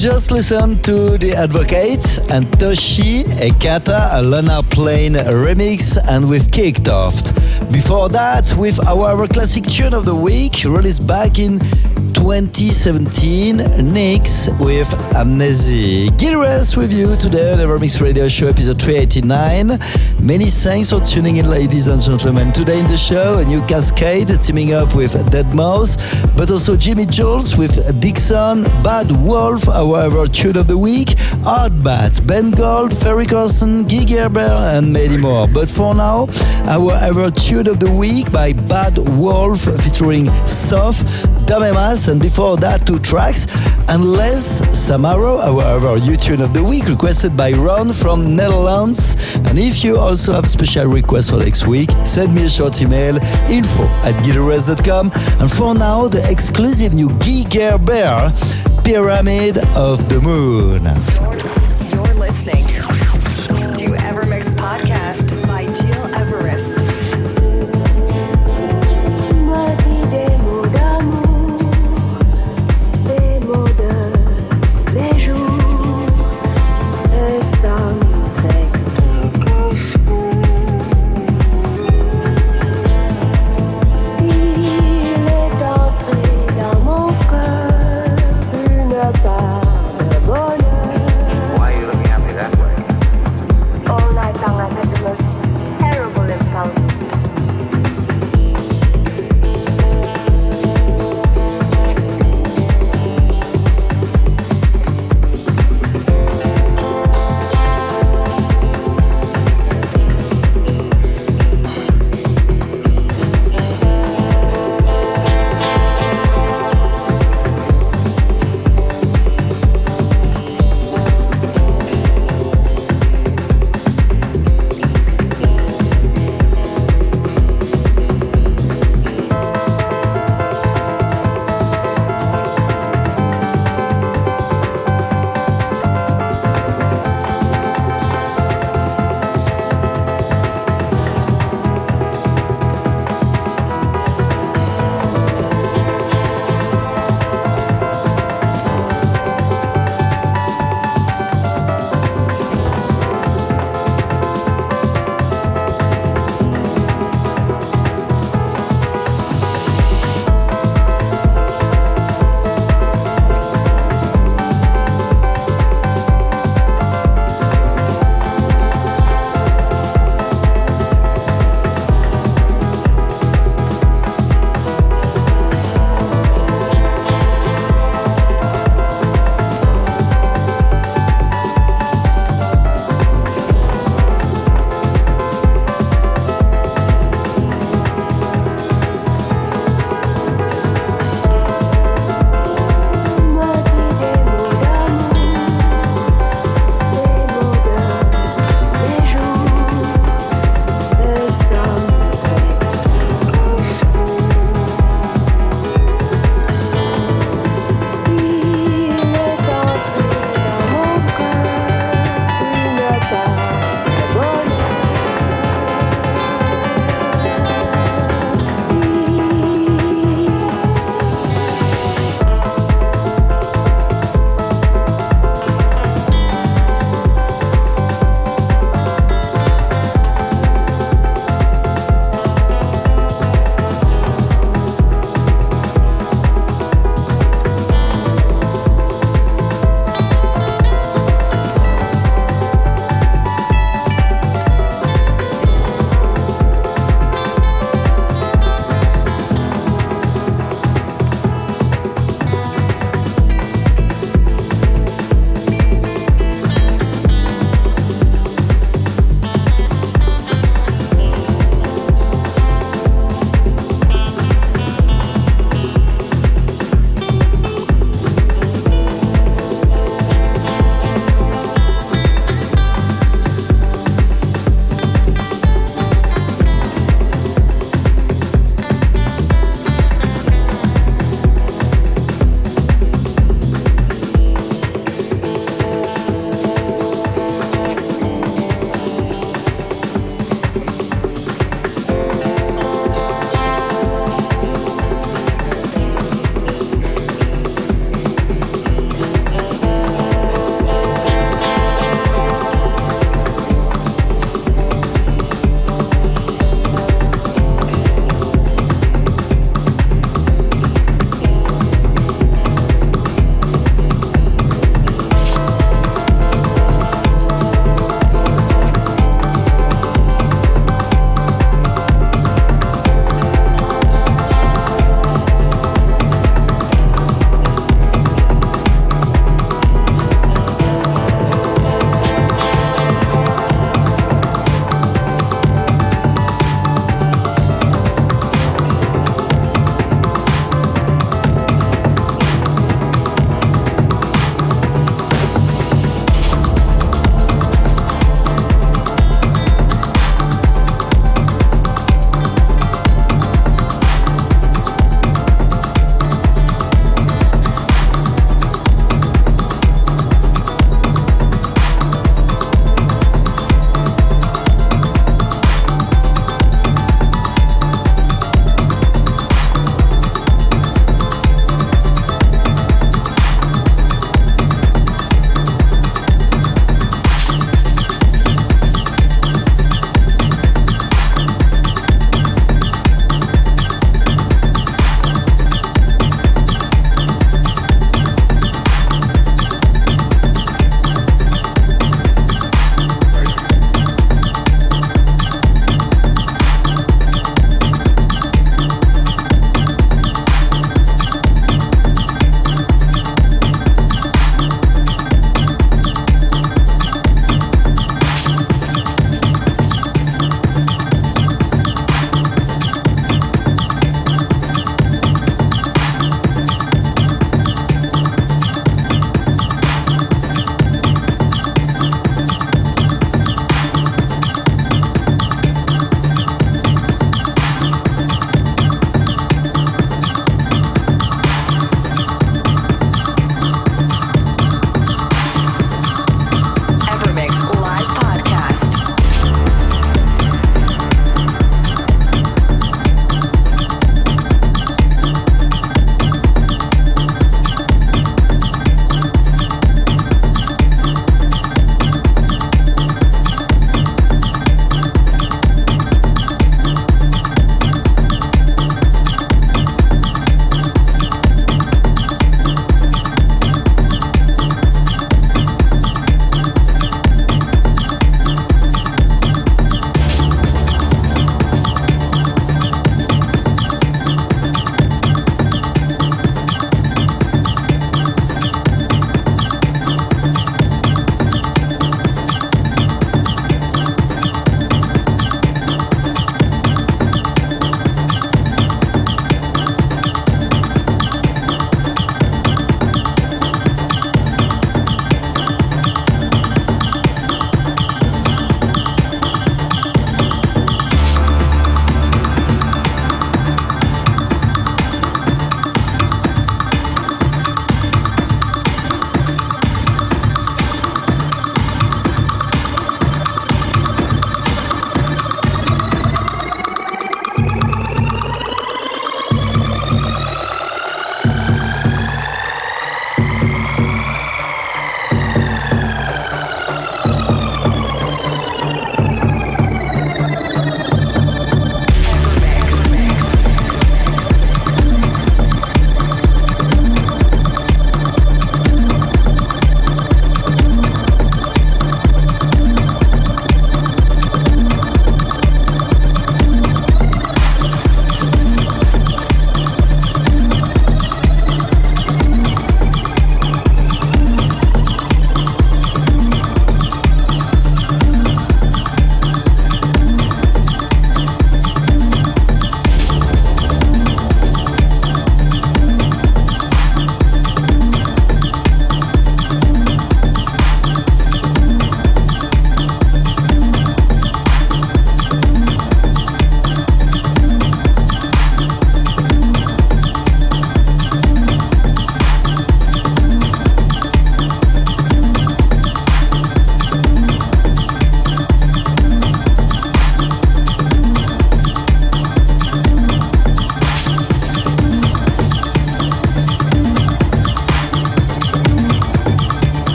just listened to The Advocate and Toshi Ekata, Lana Plain remix, and we've kicked off. Before that, with our classic tune of the week, released back in 2017, Nix with Amnesia. Gil Everest with you today on Evermix Radio Show, episode 389. Many thanks for tuning in, ladies and gentlemen. Today in the show, a new Kaskade teaming up with deadmau5, but also Jimi Jules with Dixon, Bad Wolf, our tune of the week, Artbat, Ben Gold, Ferry Guy Gerber, and many more. But for now, our ever tune of the week by Bad Wolf featuring Soft, Damemas, and before that, two tracks. Unless Samaro, our, our tune of the week, requested by Ron from Netherlands. And if you also have special requests for next week, send me a short email info at gileverest.com. And for now, the exclusive new Guy Bear, Pyramid of the Moon. You're, you're listening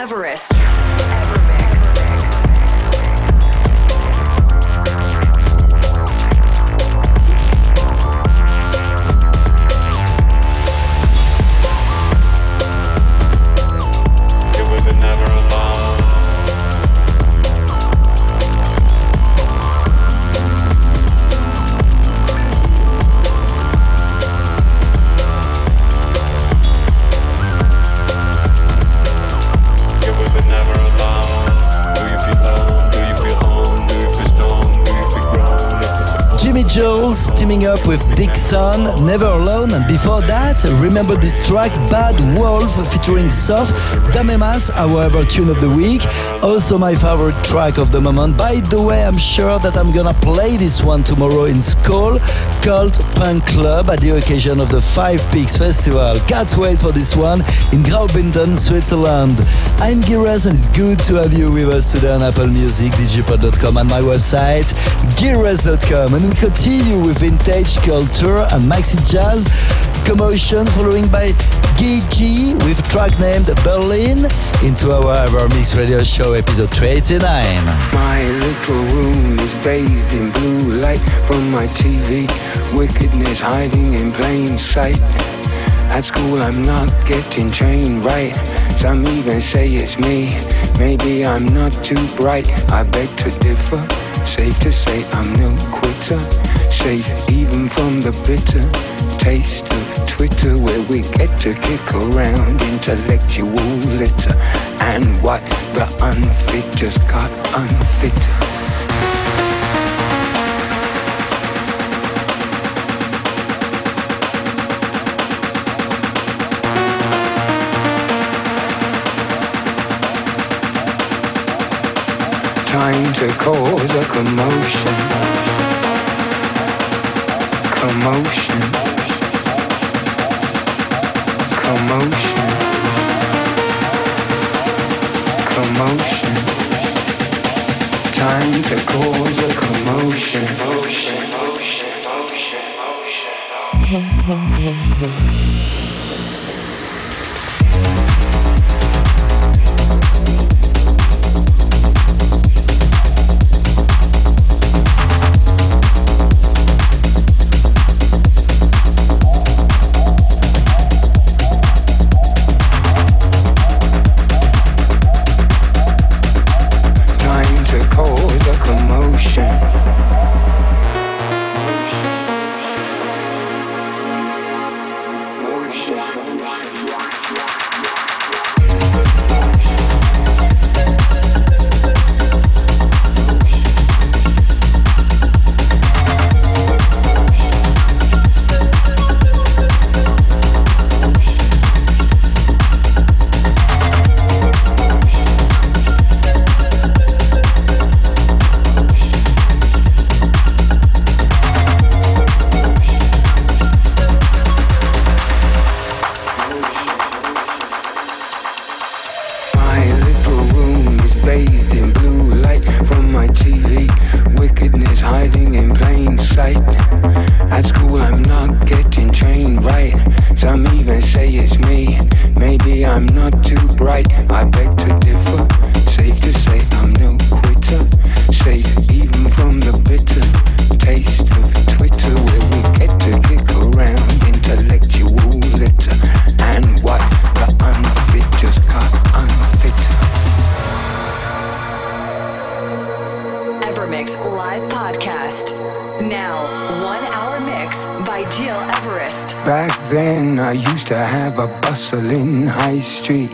Everest. With Dixon, Never Alone, and before that, remember this track Bad Wolf featuring Soft, Damemas, our tune of the week. Also my favorite track of the moment. By the way, I'm sure that I'm gonna play this one tomorrow in Scuol called Punk Club at the occasion of the Five Peaks Festival. Can't wait for this one in Graubünden, Switzerland. I'm Gires and it's good to have you with us today on Apple Music, digipod.com and my website, gires.com. And we continue with vintage culture and maxi jazz commotion following by G with track named Berlin into our Evermix radio show episode 289. My little room is bathed in blue light from my TV. Wickedness hiding in plain sight. At school I'm not getting trained right. Some even say it's me. Maybe I'm not too bright. I beg to differ. Safe to say I'm no quitter. Safe even from the bitter taste of Twitter where we get to kick around intellectual litter. And what the unfit just got unfitter. Time to cause a commotion. Commotion. Commotion. Commotion. Time to cause a commotion. Motion, motion, motion, motion. hiding in plain sight. At school, I'm not getting trained right. Some even say it's me. Maybe I'm not too bright. I beg to differ. Safe to say I'm no quitter. Safe even from the bitter taste of Twitter, where we get to kick around intellect. Bustling high street.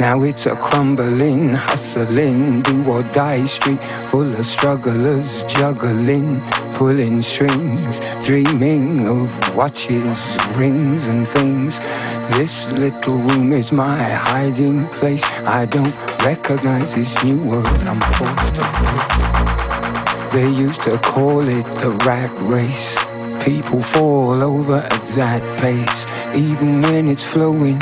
Now it's a crumbling, hustling, do or die street full of strugglers juggling, pulling strings, dreaming of watches, rings, and things. This little room is my hiding place. I don't recognize this new world I'm forced to face. They used to call it the rat race. People fall over at that pace, even when it's flowing.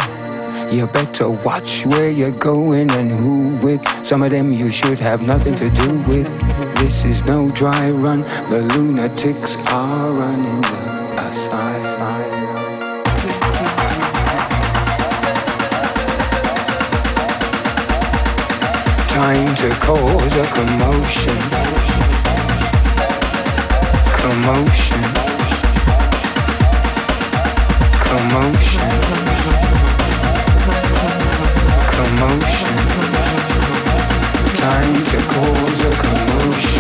You better watch where you're going and who with. Some of them you should have nothing to do with. This is no dry run. The lunatics are running the asylum. Time to cause a commotion. Commotion. Commotion commotion. Time to cause a commotion.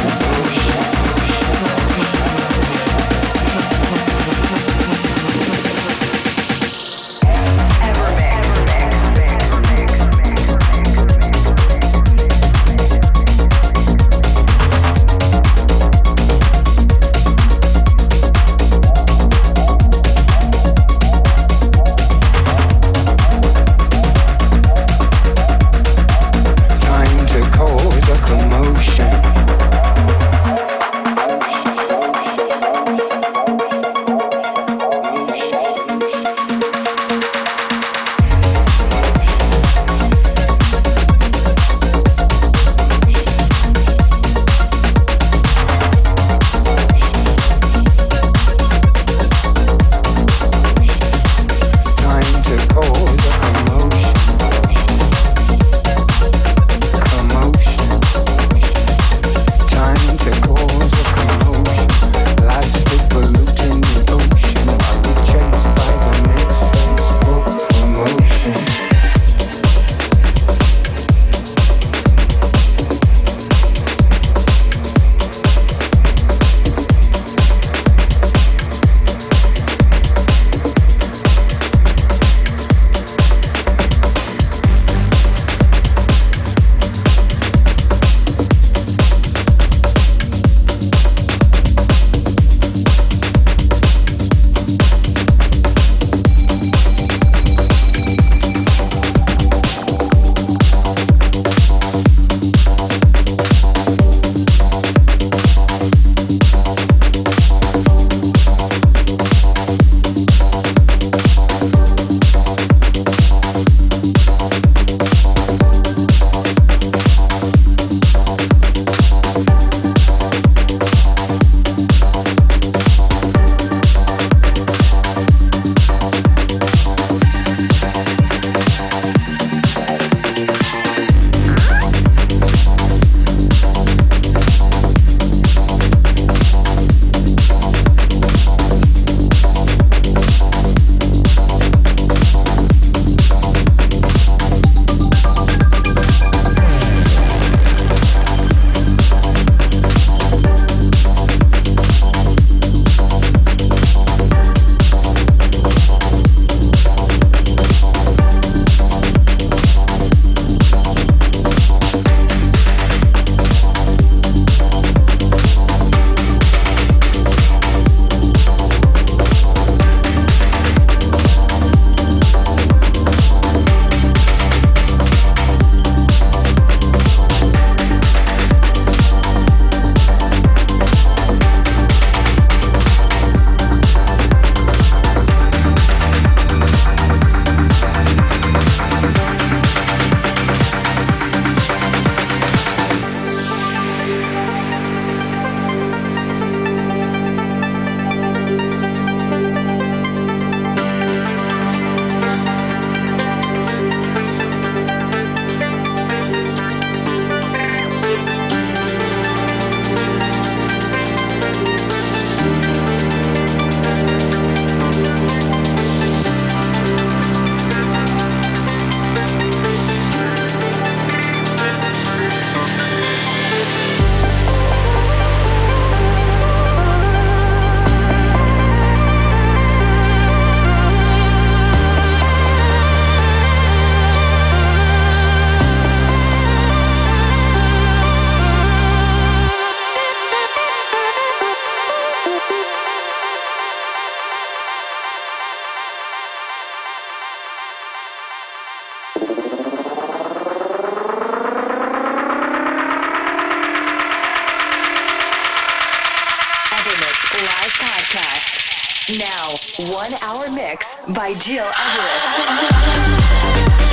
Live podcast. Now, one hour mix by Gil Everest.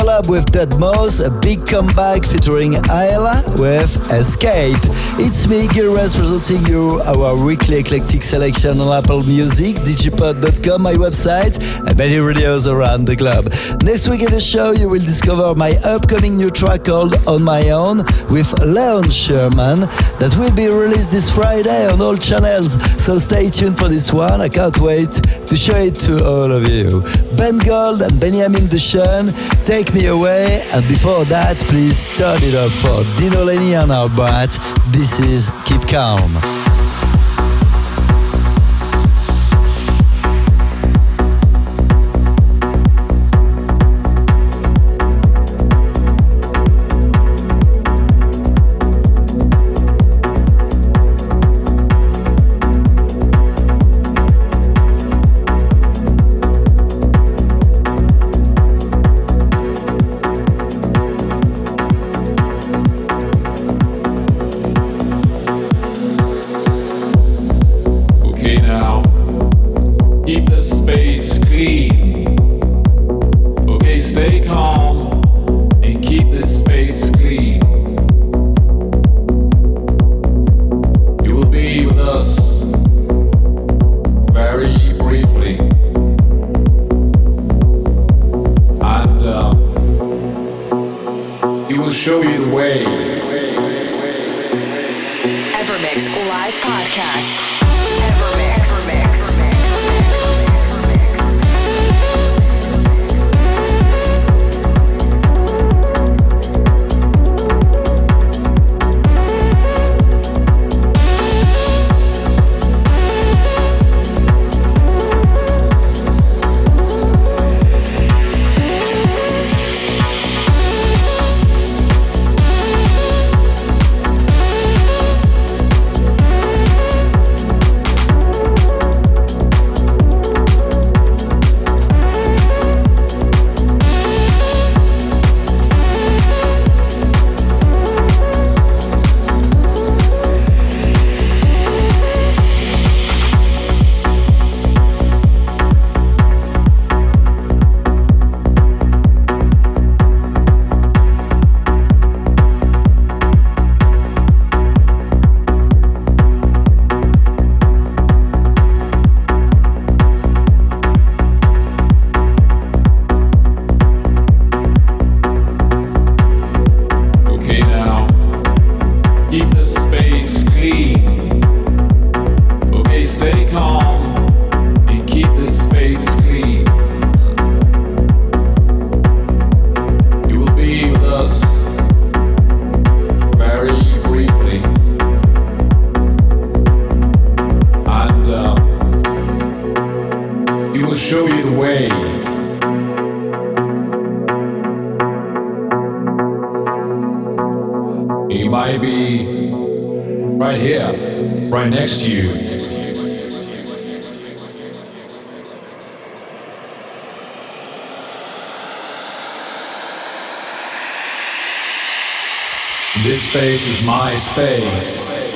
Collab with Deadmau5, a big comeback featuring Hayla with Escape. It's me, Gilres, presenting you our weekly eclectic selection on Apple Music, digipod.com, my website, and many radios around the globe. Next week in the show, you will discover my upcoming new track called On My Own with Leon Sherman that will be released this Friday on all channels. So stay tuned for this one. I can't wait to show it to all of you. Ben Gold and Benjamin Duchan, Take Me Away. And before that, please turn it up for Dino Lenny and Artbat. This is Keep Calm. He might be right here, right next to you. This space is my space.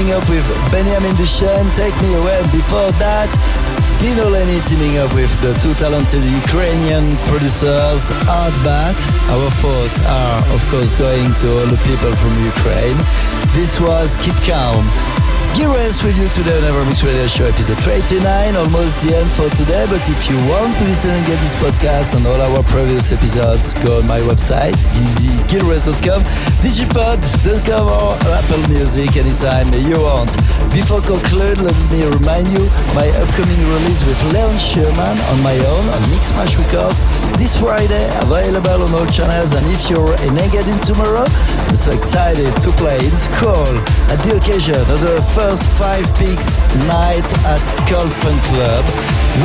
Teaming up with Benjamin Duchesne, Take Me Away. Before that, Dino Lenny teaming up with the two talented Ukrainian producers Artbat. Our thoughts are, of course, going to all the people from Ukraine. This was Keep Calm. Gires with you today on Evermix Radio Show episode 89, almost the end for today. But if you want to listen and get this podcast and all our previous episodes, go on my website, gilres.com, digipod.com or Apple Music anytime you want. Before conclude, let me remind you my upcoming release with Leon Sherman on my own on Mixmash Records this Friday, available on all channels. And if you're in Engadin tomorrow, I'm so excited to play. It's cool at the occasion of the first five peaks night at Cold Club.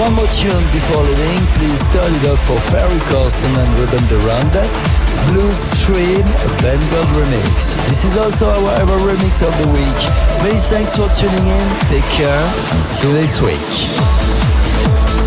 One more tune before leaving. Please turn it up for Ferry Corsten and Ruben de Ronde. Blue Stream Ben Gold remix. This is also our ever remix of the week. Many thanks for tuning in. Take care and see you next week.